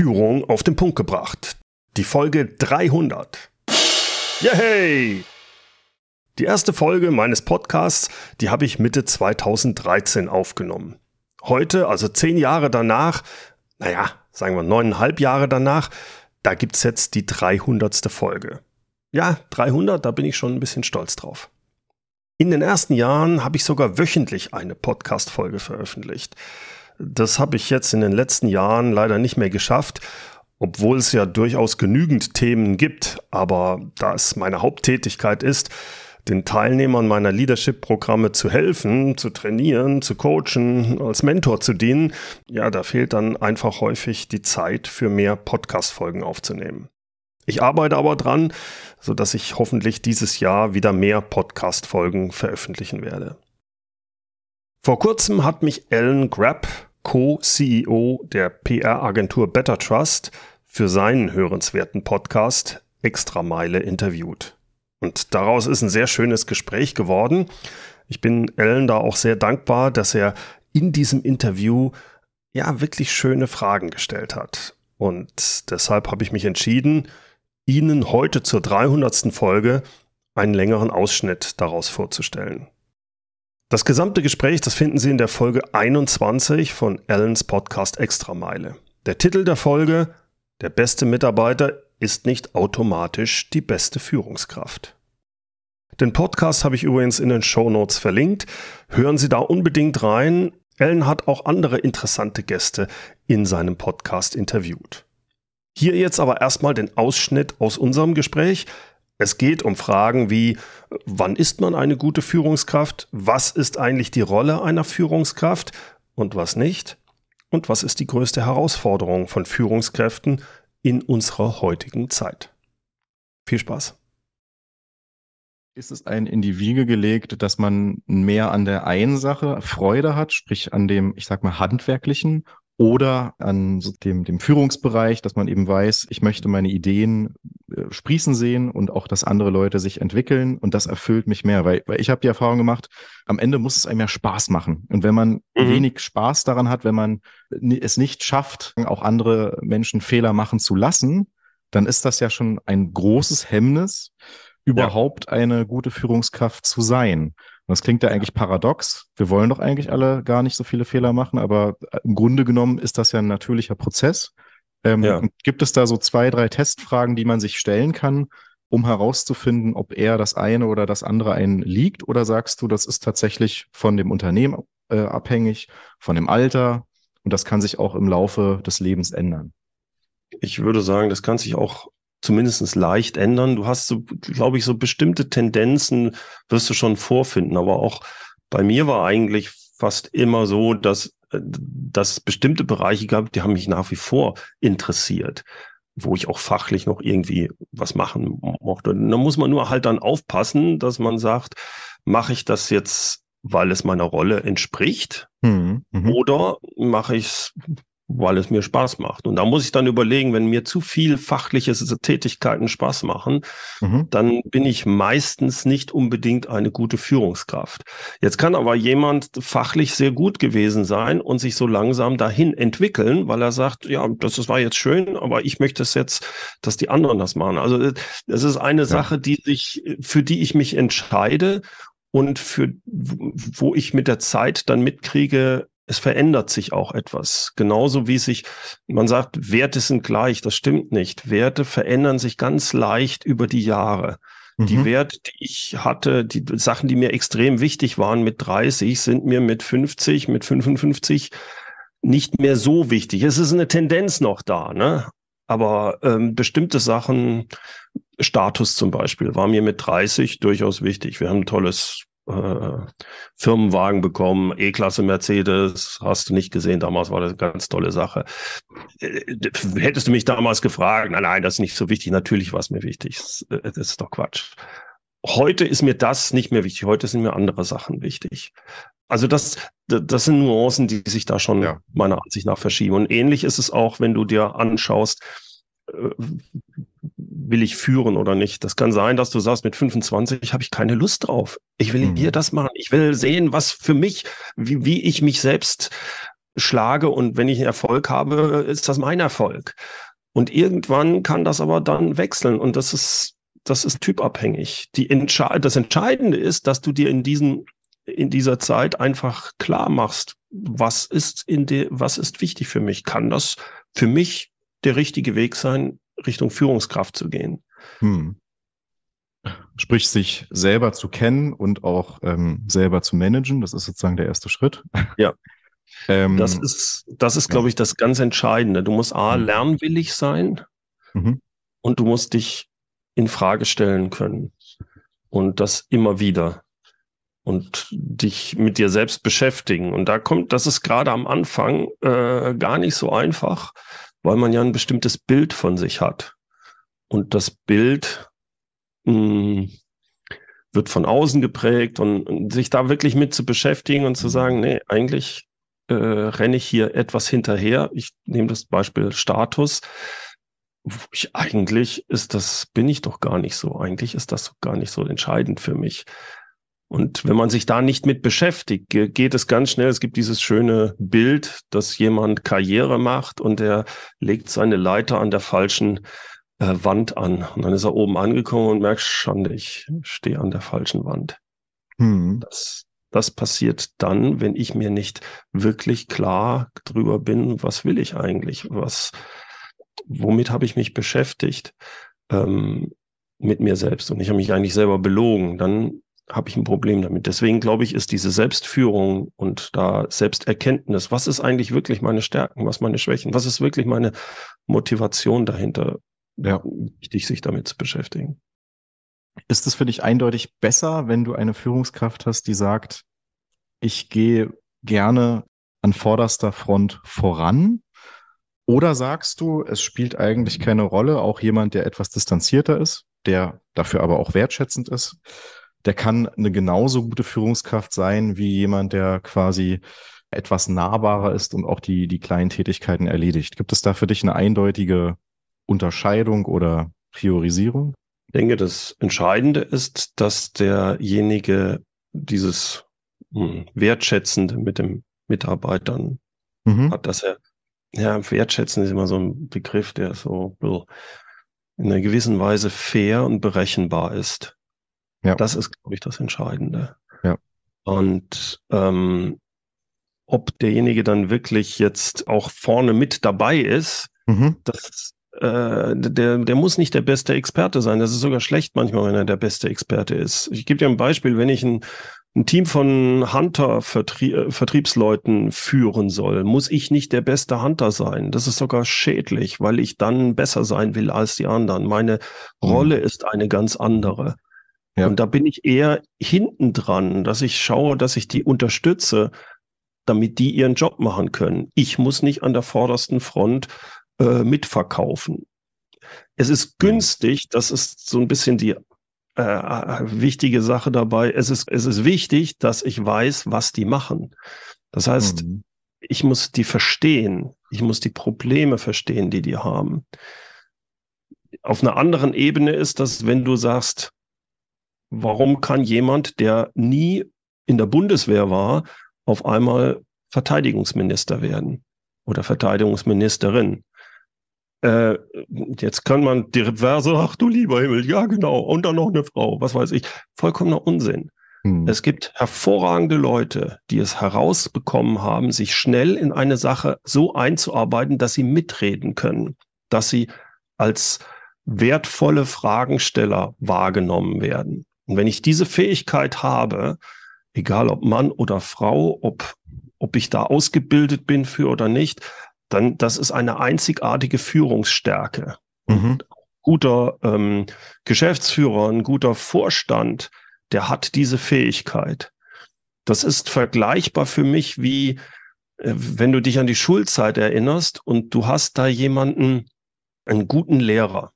Führung auf den Punkt gebracht. Die Folge 300. Yay! Die erste Folge meines Podcasts, die habe ich Mitte 2013 aufgenommen. Heute, also zehn Jahre danach, naja, sagen wir neuneinhalb Jahre danach, da gibt's jetzt die 300. Folge. Ja, 300, da bin ich schon ein bisschen stolz drauf. In den ersten Jahren habe ich sogar wöchentlich eine Podcast-Folge veröffentlicht. Das habe ich jetzt in den letzten Jahren leider nicht mehr geschafft, obwohl es ja durchaus genügend Themen gibt. Aber da es meine Haupttätigkeit ist, den Teilnehmern meiner Leadership-Programme zu helfen, zu trainieren, zu coachen, als Mentor zu dienen, ja, da fehlt dann einfach häufig die Zeit für mehr Podcast-Folgen aufzunehmen. Ich arbeite aber dran, so dass ich hoffentlich dieses Jahr wieder mehr Podcast-Folgen veröffentlichen werde. Vor kurzem hat mich Alan Grapp Co-CEO der PR-Agentur Better Trust, für seinen hörenswerten Podcast Extrameile interviewt. Und daraus ist ein sehr schönes Gespräch geworden. Ich bin Ellen da auch sehr dankbar, dass er in diesem Interview ja wirklich schöne Fragen gestellt hat. Und deshalb habe ich mich entschieden, Ihnen heute zur 300. Folge einen längeren Ausschnitt daraus vorzustellen. Das gesamte Gespräch, das finden Sie in der Folge 21 von Allens Podcast Extrameile. Der Titel der Folge, der beste Mitarbeiter ist nicht automatisch die beste Führungskraft. Den Podcast habe ich übrigens in den Show Notes verlinkt. Hören Sie da unbedingt rein. Ellen hat auch andere interessante Gäste in seinem Podcast interviewt. Hier jetzt aber erstmal den Ausschnitt aus unserem Gespräch. Es geht um Fragen wie, wann ist man eine gute Führungskraft? Was ist eigentlich die Rolle einer Führungskraft und was nicht? Und was ist die größte Herausforderung von Führungskräften in unserer heutigen Zeit? Viel Spaß. Ist es ein in die Wiege gelegt, dass man mehr an der einen Sache Freude hat, sprich an dem, ich sag mal, handwerklichen oder an dem, dem Führungsbereich, dass man eben weiß, ich möchte meine Ideen äh, sprießen sehen und auch, dass andere Leute sich entwickeln und das erfüllt mich mehr, weil, weil ich habe die Erfahrung gemacht, am Ende muss es einem ja Spaß machen und wenn man mhm. wenig Spaß daran hat, wenn man es nicht schafft, auch andere Menschen Fehler machen zu lassen, dann ist das ja schon ein großes Hemmnis, überhaupt ja. eine gute Führungskraft zu sein. Und das klingt ja eigentlich paradox. Wir wollen doch eigentlich alle gar nicht so viele Fehler machen, aber äh, im Grunde genommen ist das ja ein natürlicher Prozess. Ähm, ja. Gibt es da so zwei, drei Testfragen, die man sich stellen kann, um herauszufinden, ob eher das eine oder das andere einen liegt? Oder sagst du, das ist tatsächlich von dem Unternehmen äh, abhängig, von dem Alter und das kann sich auch im Laufe des Lebens ändern? Ich würde sagen, das kann sich auch zumindest leicht ändern. Du hast so, glaube ich, so bestimmte Tendenzen wirst du schon vorfinden. Aber auch bei mir war eigentlich fast immer so, dass, äh, dass es bestimmte Bereiche gab, die haben mich nach wie vor interessiert wo ich auch fachlich noch irgendwie was machen mochte. da muss man nur halt dann aufpassen, dass man sagt, mache ich das jetzt, weil es meiner Rolle entspricht? Mhm. mhm. Oder mache ich es, weil es mir Spaß macht. Und da muss ich dann überlegen, wenn mir zu viel fachliche Tätigkeiten Spaß machen, mhm. dann bin ich meistens nicht unbedingt eine gute Führungskraft. Jetzt kann aber jemand fachlich sehr gut gewesen sein und sich so langsam dahin entwickeln, weil er sagt, ja, das war jetzt schön, aber ich möchte es jetzt, dass die anderen das machen. Also es ist eine ja. Sache, die sich, für die ich mich entscheide und für, wo ich mit der Zeit dann mitkriege, es verändert sich auch etwas. Genauso wie sich, man sagt, Werte sind gleich. Das stimmt nicht. Werte verändern sich ganz leicht über die Jahre. Mhm. Die Werte, die ich hatte, die Sachen, die mir extrem wichtig waren mit 30, sind mir mit 50, mit 55 nicht mehr so wichtig. Es ist eine Tendenz noch da, ne? Aber ähm, bestimmte Sachen, Status zum Beispiel, war mir mit 30 durchaus wichtig. Wir haben ein tolles äh, Firmenwagen bekommen, E-Klasse Mercedes, hast du nicht gesehen, damals war das eine ganz tolle Sache. Äh, hättest du mich damals gefragt, nein, nein, das ist nicht so wichtig, natürlich war es mir wichtig, das, äh, das ist doch Quatsch. Heute ist mir das nicht mehr wichtig, heute sind mir andere Sachen wichtig. Also das, das sind Nuancen, die sich da schon ja. meiner Ansicht nach verschieben. Und ähnlich ist es auch, wenn du dir anschaust, äh, will ich führen oder nicht. Das kann sein, dass du sagst, mit 25 habe ich keine Lust drauf. Ich will mhm. hier das machen. Ich will sehen, was für mich, wie, wie ich mich selbst schlage und wenn ich Erfolg habe, ist das mein Erfolg. Und irgendwann kann das aber dann wechseln und das ist, das ist typabhängig. Die Entsche das Entscheidende ist, dass du dir in diesen, in dieser Zeit einfach klar machst, was ist in der, was ist wichtig für mich? Kann das für mich der richtige Weg sein, Richtung Führungskraft zu gehen? Hm. Sprich, sich selber zu kennen und auch ähm, selber zu managen, das ist sozusagen der erste Schritt. Ja. Ähm, das ist, das ist, glaube ich, das ganz Entscheidende. Du musst A, mhm. lernwillig sein mhm. und du musst dich in Frage stellen können. Und das immer wieder. Und dich mit dir selbst beschäftigen. Und da kommt, das ist gerade am Anfang äh, gar nicht so einfach, weil man ja ein bestimmtes Bild von sich hat. Und das Bild mh, hm, wird von außen geprägt und, und, sich da wirklich mit zu beschäftigen und zu sagen, nee, eigentlich äh, renne ich hier etwas hinterher. Ich nehme das Beispiel Status. Ich, eigentlich ist das, bin ich doch gar nicht so. Eigentlich ist das gar nicht so entscheidend für mich. Und wenn man sich da nicht mit beschäftigt, geht es ganz schnell. Es gibt dieses schöne Bild, dass jemand Karriere macht und er legt seine Leiter an der falschen äh, Wand an. Und dann ist er oben angekommen und merkt, schon, ich stehe an der falschen Wand. Hm. Das, das passiert dann, wenn ich mir nicht wirklich klar drüber bin, was will ich eigentlich, was, womit habe ich mich beschäftigt ähm, mit mir selbst und ich habe mich eigentlich selber belogen, dann habe ich ein Problem damit. Deswegen glaube ich, ist diese Selbstführung und da Selbsterkenntnis, was ist eigentlich wirklich meine Stärken, was meine Schwächen, was ist wirklich meine Motivation dahinter, ja. wichtig, sich damit zu beschäftigen. Ist es für dich eindeutig besser, wenn du eine Führungskraft hast, die sagt, ich gehe gerne an vorderster Front voran? Oder sagst du, es spielt eigentlich keine Rolle, auch jemand, der etwas distanzierter ist, der dafür aber auch wertschätzend ist, der kann eine genauso gute Führungskraft sein wie jemand, der quasi etwas nahbarer ist und auch die, die kleinen Tätigkeiten erledigt. Gibt es da für dich eine eindeutige Unterscheidung oder Priorisierung? Ich denke, das Entscheidende ist, dass derjenige dieses hm, Wertschätzende mit dem Mitarbeitern mhm. hat, dass er, ja, wertschätzen ist immer so ein Begriff, der so in einer gewissen Weise fair und berechenbar ist. Ja. Das ist, glaube ich, das Entscheidende. Ja. Und ähm, ob derjenige dann wirklich jetzt auch vorne mit dabei ist, mhm. das äh, der, der muss nicht der beste Experte sein. Das ist sogar schlecht manchmal, wenn er der beste Experte ist. Ich gebe dir ein Beispiel, wenn ich ein, ein Team von Hunter-Vertriebsleuten äh, führen soll, muss ich nicht der beste Hunter sein. Das ist sogar schädlich, weil ich dann besser sein will als die anderen. Meine mhm. Rolle ist eine ganz andere. Ja. Und da bin ich eher hinten dran, dass ich schaue, dass ich die unterstütze, damit die ihren Job machen können. Ich muss nicht an der vordersten Front äh, mitverkaufen. Es ist günstig, das ist so ein bisschen die äh, äh, wichtige Sache dabei. Es ist, es ist wichtig, dass ich weiß, was die machen. Das heißt, mhm. ich muss die verstehen. Ich muss die Probleme verstehen, die die haben. Auf einer anderen Ebene ist das, wenn du sagst, warum kann jemand, der nie in der Bundeswehr war, auf einmal Verteidigungsminister werden oder Verteidigungsministerin? Äh, jetzt kann man die Verse, ach du lieber Himmel, ja genau, und dann noch eine Frau, was weiß ich. Vollkommener Unsinn. Hm. Es gibt hervorragende Leute, die es herausbekommen haben, sich schnell in eine Sache so einzuarbeiten, dass sie mitreden können, dass sie als wertvolle Fragensteller wahrgenommen werden. Und wenn ich diese Fähigkeit habe, egal ob Mann oder Frau, ob, ob ich da ausgebildet bin für oder nicht, dann das ist eine einzigartige Führungsstärke. Mhm. Guter ähm, Geschäftsführer, ein guter Vorstand, der hat diese Fähigkeit. Das ist vergleichbar für mich wie, äh, wenn du dich an die Schulzeit erinnerst und du hast da jemanden, einen guten Lehrer.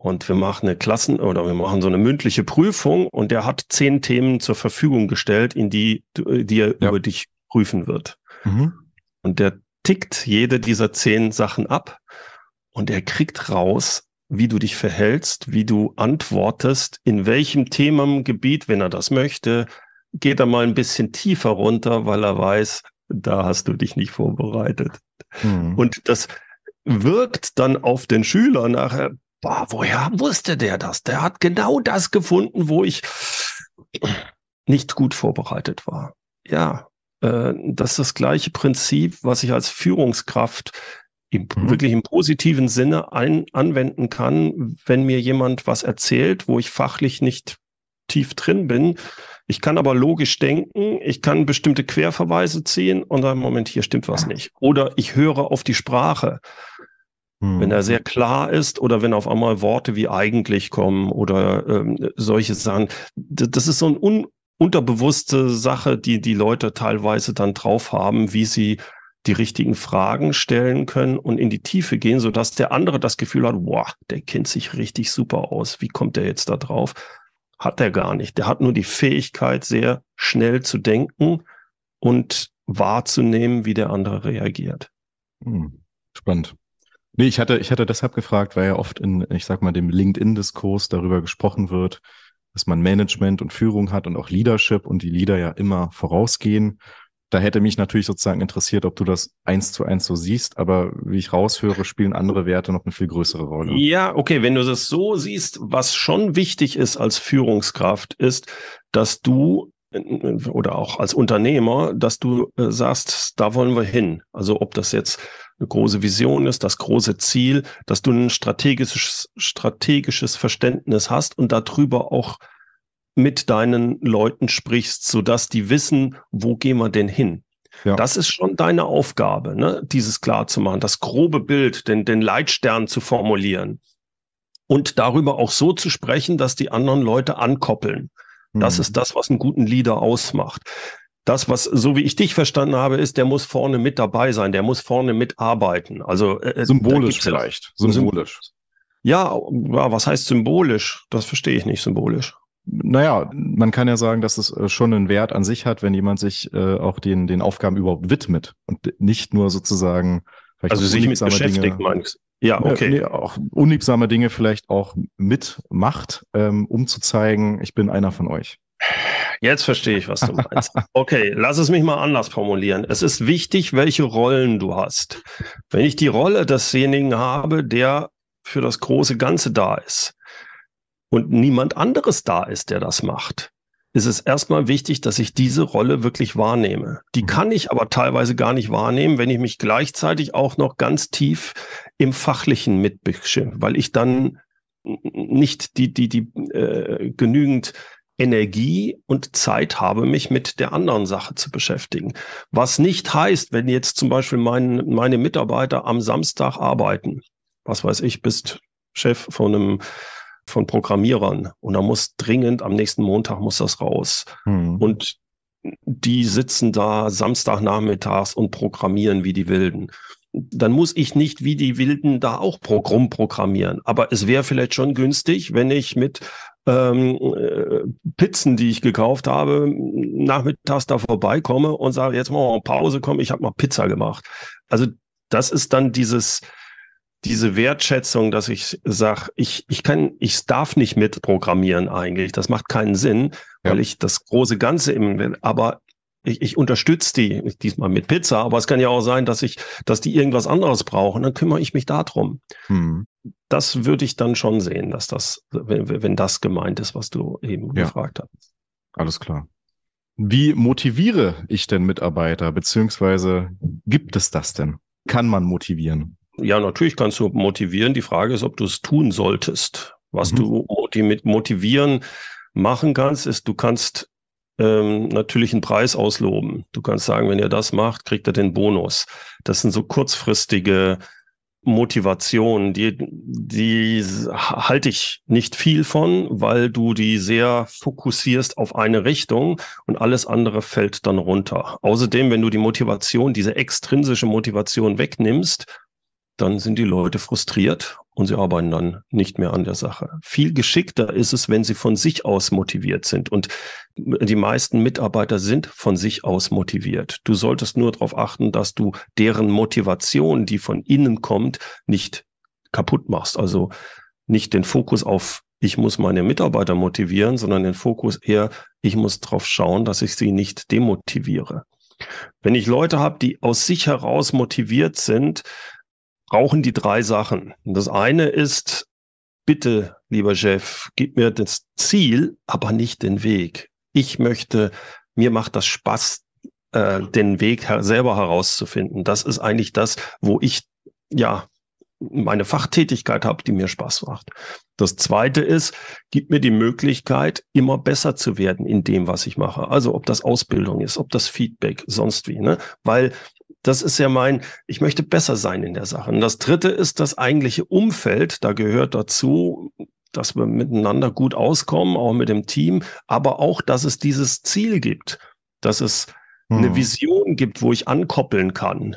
Und wir machen eine Klassen- oder wir machen so eine mündliche Prüfung und der hat zehn Themen zur Verfügung gestellt, in die, die er ja. über dich prüfen wird. Mhm. Und der tickt jede dieser zehn Sachen ab und er kriegt raus, wie du dich verhältst, wie du antwortest, in welchem Themengebiet, wenn er das möchte, geht er mal ein bisschen tiefer runter, weil er weiß, da hast du dich nicht vorbereitet. Mhm. Und das wirkt dann auf den Schüler nachher, boah, woher wusste der das? Der hat genau das gefunden, wo ich nicht gut vorbereitet war. Ja, äh, das ist das gleiche Prinzip, was ich als Führungskraft im, mhm. wirklich im positiven Sinne ein, anwenden kann, wenn mir jemand was erzählt, wo ich fachlich nicht tief drin bin. Ich kann aber logisch denken, ich kann bestimmte Querverweise ziehen und dann, Moment, hier stimmt was nicht. Oder ich höre auf die Sprache. Mhm. Wenn er sehr klar ist oder wenn auf einmal Worte wie eigentlich kommen oder ähm, solche Sachen. Das ist so eine un unterbewusste Sache, die die Leute teilweise dann drauf haben, wie sie die richtigen Fragen stellen können und in die Tiefe gehen, sodass der andere das Gefühl hat, boah, der kennt sich richtig super aus. Wie kommt der jetzt da drauf? Hat er gar nicht. Der hat nur die Fähigkeit, sehr schnell zu denken und wahrzunehmen, wie der andere reagiert. Hm, spannend. Nee, ich hatte, ich hatte deshalb gefragt, weil ja oft in, ich sag mal, dem LinkedIn-Diskurs darüber gesprochen wird, dass man Management und Führung hat und auch Leadership und die Leader ja immer vorausgehen da hätte mich natürlich sozusagen interessiert, ob du das eins zu eins so siehst, aber wie ich raushöre, spielen andere Werte noch eine viel größere Rolle. Ja, okay, wenn du das so siehst, was schon wichtig ist als Führungskraft, ist, dass du oder auch als Unternehmer, dass du äh, sagst, da wollen wir hin. Also ob das jetzt eine große Vision ist, das große Ziel, dass du ein strategisches, strategisches Verständnis hast und darüber auch mit deinen Leuten sprichst, sodass die wissen, wo gehen wir denn hin. Ja. Das ist schon deine Aufgabe, ne? dieses klar zu machen, das grobe Bild, den, den Leitstern zu formulieren und darüber auch so zu sprechen, dass die anderen Leute ankoppeln. Mhm. Das ist das, was einen guten Leader ausmacht. Das, was, so wie ich dich verstanden habe, ist, der muss vorne mit dabei sein, der muss vorne mitarbeiten. Also äh, äh symbolisch vielleicht. Symbolisch. Ja, ja, was heißt symbolisch? Das verstehe ich nicht symbolisch naja, man kann ja sagen, dass es äh, schon einen Wert an sich hat, wenn jemand sich äh, auch den, den Aufgaben überhaupt widmet und nicht nur sozusagen also sich mit beschäftigt, Dinge, meinst Ja, okay. Nee, auch unliebsame Dinge vielleicht auch mitmacht, ähm, um zu zeigen, ich bin einer von euch. Jetzt verstehe ich, was du meinst. Okay, lass es mich mal anders formulieren. Es ist wichtig, welche Rollen du hast. Wenn ich die Rolle desjenigen habe, der für das große Ganze da ist, und niemand anderes da ist, der das macht, ist es erstmal wichtig, dass ich diese Rolle wirklich wahrnehme. Die mhm. kann ich aber teilweise gar nicht wahrnehmen, wenn ich mich gleichzeitig auch noch ganz tief im Fachlichen mitbische, weil ich dann nicht die, die, die äh, genügend Energie und Zeit habe, mich mit der anderen Sache zu beschäftigen. Was nicht heißt, wenn jetzt zum Beispiel mein, meine Mitarbeiter am Samstag arbeiten, was weiß ich, bist Chef von einem von Programmierern und da muss dringend am nächsten Montag muss das raus. Mhm. Und die sitzen da Samstagnachmittags und programmieren wie die Wilden. Dann muss ich nicht wie die Wilden da auch Programm programmieren. Aber es wäre vielleicht schon günstig, wenn ich mit ähm, äh, Pizzen, die ich gekauft habe, nachmittags da vorbeikomme und sage, jetzt mal wir Pause, komm, ich habe mal Pizza gemacht. Also das ist dann dieses, diese Wertschätzung, dass ich sage, ich, ich kann, ich darf nicht mitprogrammieren eigentlich. Das macht keinen Sinn, ja. weil ich das große Ganze im, aber ich, ich unterstütze die, diesmal mit Pizza, aber es kann ja auch sein, dass ich, dass die irgendwas anderes brauchen, dann kümmere ich mich darum. Hm. Das würde ich dann schon sehen, dass das, wenn, wenn das gemeint ist, was du eben ja. gefragt hast. Alles klar. Wie motiviere ich denn Mitarbeiter, beziehungsweise gibt es das denn? Kann man motivieren? Ja, natürlich kannst du motivieren. Die Frage ist, ob du es tun solltest. Was mhm. du mit motivieren machen kannst, ist, du kannst ähm, natürlich einen Preis ausloben. Du kannst sagen, wenn ihr das macht, kriegt ihr den Bonus. Das sind so kurzfristige Motivationen, die, die halte ich nicht viel von, weil du die sehr fokussierst auf eine Richtung und alles andere fällt dann runter. Außerdem, wenn du die Motivation, diese extrinsische Motivation wegnimmst dann sind die Leute frustriert und sie arbeiten dann nicht mehr an der Sache. Viel geschickter ist es, wenn sie von sich aus motiviert sind. Und die meisten Mitarbeiter sind von sich aus motiviert. Du solltest nur darauf achten, dass du deren Motivation, die von innen kommt, nicht kaputt machst. Also nicht den Fokus auf ich muss meine Mitarbeiter motivieren, sondern den Fokus eher, ich muss darauf schauen, dass ich sie nicht demotiviere. Wenn ich Leute habe, die aus sich heraus motiviert sind, brauchen die drei Sachen. Das eine ist, bitte, lieber Chef, gib mir das Ziel, aber nicht den Weg. Ich möchte, mir macht das Spaß, äh, den Weg selber herauszufinden. Das ist eigentlich das, wo ich ja meine Fachtätigkeit habe, die mir Spaß macht. Das zweite ist, gibt mir die Möglichkeit, immer besser zu werden in dem, was ich mache. Also ob das Ausbildung ist, ob das Feedback, sonst wie, ne? Weil das ist ja mein, ich möchte besser sein in der Sache. Und das dritte ist das eigentliche Umfeld. Da gehört dazu, dass wir miteinander gut auskommen, auch mit dem Team, aber auch, dass es dieses Ziel gibt, dass es hm. eine Vision gibt, wo ich ankoppeln kann.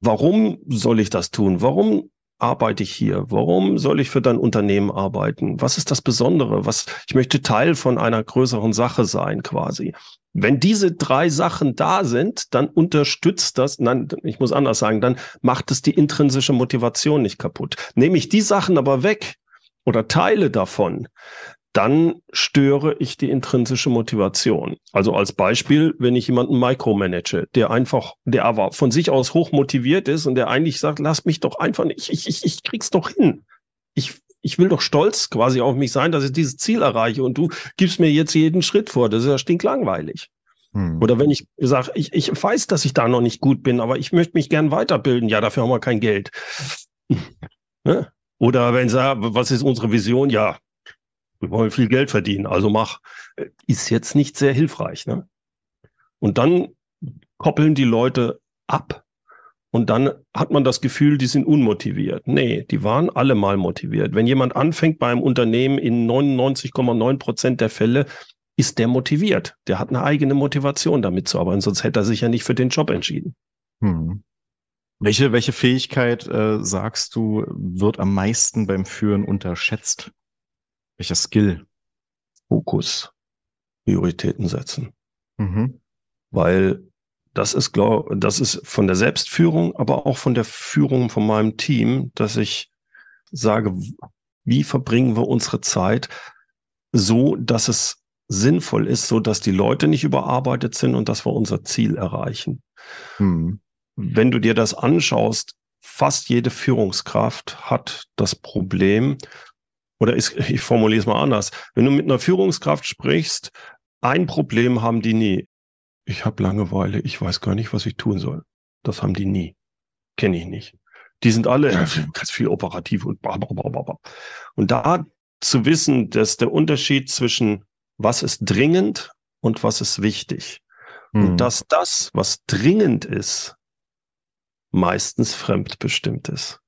Warum soll ich das tun? Warum arbeite ich hier? Warum soll ich für dein Unternehmen arbeiten? Was ist das Besondere? Was, ich möchte Teil von einer größeren Sache sein, quasi. Wenn diese drei Sachen da sind, dann unterstützt das, nein, ich muss anders sagen, dann macht es die intrinsische Motivation nicht kaputt. Nehme ich die Sachen aber weg oder Teile davon, dann störe ich die intrinsische Motivation. Also als Beispiel, wenn ich jemanden micromanage, der einfach, der aber von sich aus hoch motiviert ist und der eigentlich sagt, lass mich doch einfach nicht, ich, ich, ich krieg's doch hin. Ich, ich will doch stolz quasi auf mich sein, dass ich dieses Ziel erreiche und du gibst mir jetzt jeden Schritt vor. Das ist ja stinklangweilig. Hm. Oder wenn ich sage, ich, ich weiß, dass ich da noch nicht gut bin, aber ich möchte mich gern weiterbilden. Ja, dafür haben wir kein Geld. Ne? Oder wenn sie sagen, was ist unsere Vision? Ja, wir wollen viel Geld verdienen, also mach. Ist jetzt nicht sehr hilfreich. Ne? Und dann koppeln die Leute ab und dann hat man das Gefühl, die sind unmotiviert. Nee, die waren alle mal motiviert. Wenn jemand anfängt bei einem Unternehmen in 99,9 Prozent der Fälle, ist der motiviert. Der hat eine eigene Motivation damit zu arbeiten, sonst hätte er sich ja nicht für den Job entschieden. Hm. Welche, welche Fähigkeit, äh, sagst du, wird am meisten beim Führen unterschätzt? Welcher Skill? Fokus. Prioritäten setzen. Mhm. Weil das ist, glaub, das ist von der Selbstführung, aber auch von der Führung von meinem Team, dass ich sage, wie verbringen wir unsere Zeit so, dass es sinnvoll ist, so dass die Leute nicht überarbeitet sind und dass wir unser Ziel erreichen. Mhm. Wenn du dir das anschaust, fast jede Führungskraft hat das Problem, oder ich, ich formuliere es mal anders. Wenn du mit einer Führungskraft sprichst, ein Problem haben die nie. Ich habe Langeweile, ich weiß gar nicht, was ich tun soll. Das haben die nie. Kenne ich nicht. Die sind alle ganz viel operativ und blablabla. Und da zu wissen, dass der Unterschied zwischen was ist dringend und was ist wichtig. Mhm. Und hm. dass das, was dringend ist, meistens fremdbestimmt ist.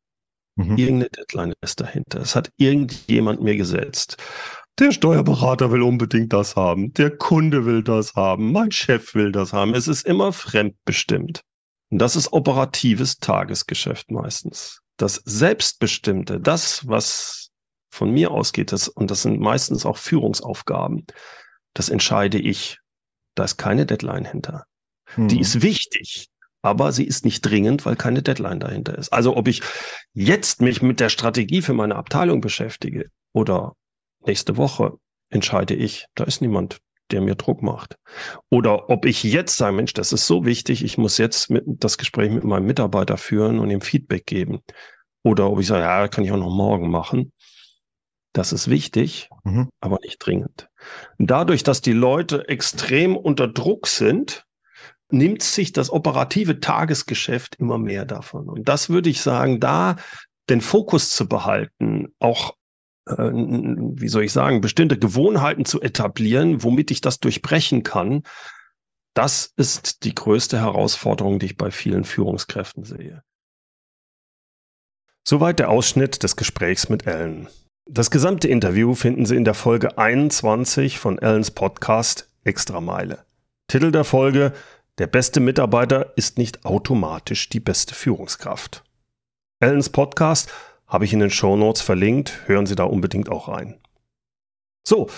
Mhm. Irgendeine Deadline ist dahinter. Es hat irgendjemand mir gesetzt. Der Steuerberater will unbedingt das haben. Der Kunde will das haben. Mein Chef will das haben. Es ist immer fremdbestimmt. Und das ist operatives Tagesgeschäft meistens. Das Selbstbestimmte, das, was von mir ausgeht, das, und das sind meistens auch Führungsaufgaben, das entscheide ich. Da ist keine Deadline hinter. Mhm. Die ist wichtig aber sie ist nicht dringend, weil keine Deadline dahinter ist. Also ob ich jetzt mich mit der Strategie für meine Abteilung beschäftige oder nächste Woche, entscheide ich. Da ist niemand, der mir Druck macht. Oder ob ich jetzt sage, Mensch, das ist so wichtig, ich muss jetzt mit, das Gespräch mit meinem Mitarbeiter führen und ihm Feedback geben. Oder ob ich sage, ja, kann ich auch noch morgen machen. Das ist wichtig, mhm. aber nicht dringend. Dadurch, dass die Leute extrem unter Druck sind, nimmt sich das operative Tagesgeschäft immer mehr davon. Und das würde ich sagen, da den Fokus zu behalten, auch äh, wie soll ich sagen, bestimmte Gewohnheiten zu etablieren, womit ich das durchbrechen kann, das ist die größte Herausforderung, die ich bei vielen Führungskräften sehe. Soweit der Ausschnitt des Gesprächs mit Ellen. Das gesamte Interview finden Sie in der Folge 21 von Ellens Podcast Extrameile. Titel der Folge der beste Mitarbeiter ist nicht automatisch die beste Führungskraft. Ellens Podcast habe ich in den Show Notes verlinkt. Hören Sie da unbedingt auch rein. So,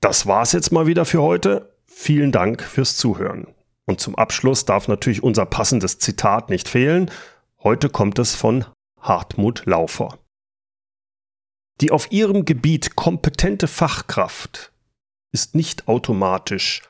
das war's jetzt mal wieder für heute. Vielen Dank fürs Zuhören. Und zum Abschluss darf natürlich unser passendes Zitat nicht fehlen. Heute kommt es von Hartmut Laufer. Die auf ihrem Gebiet kompetente Fachkraft ist nicht automatisch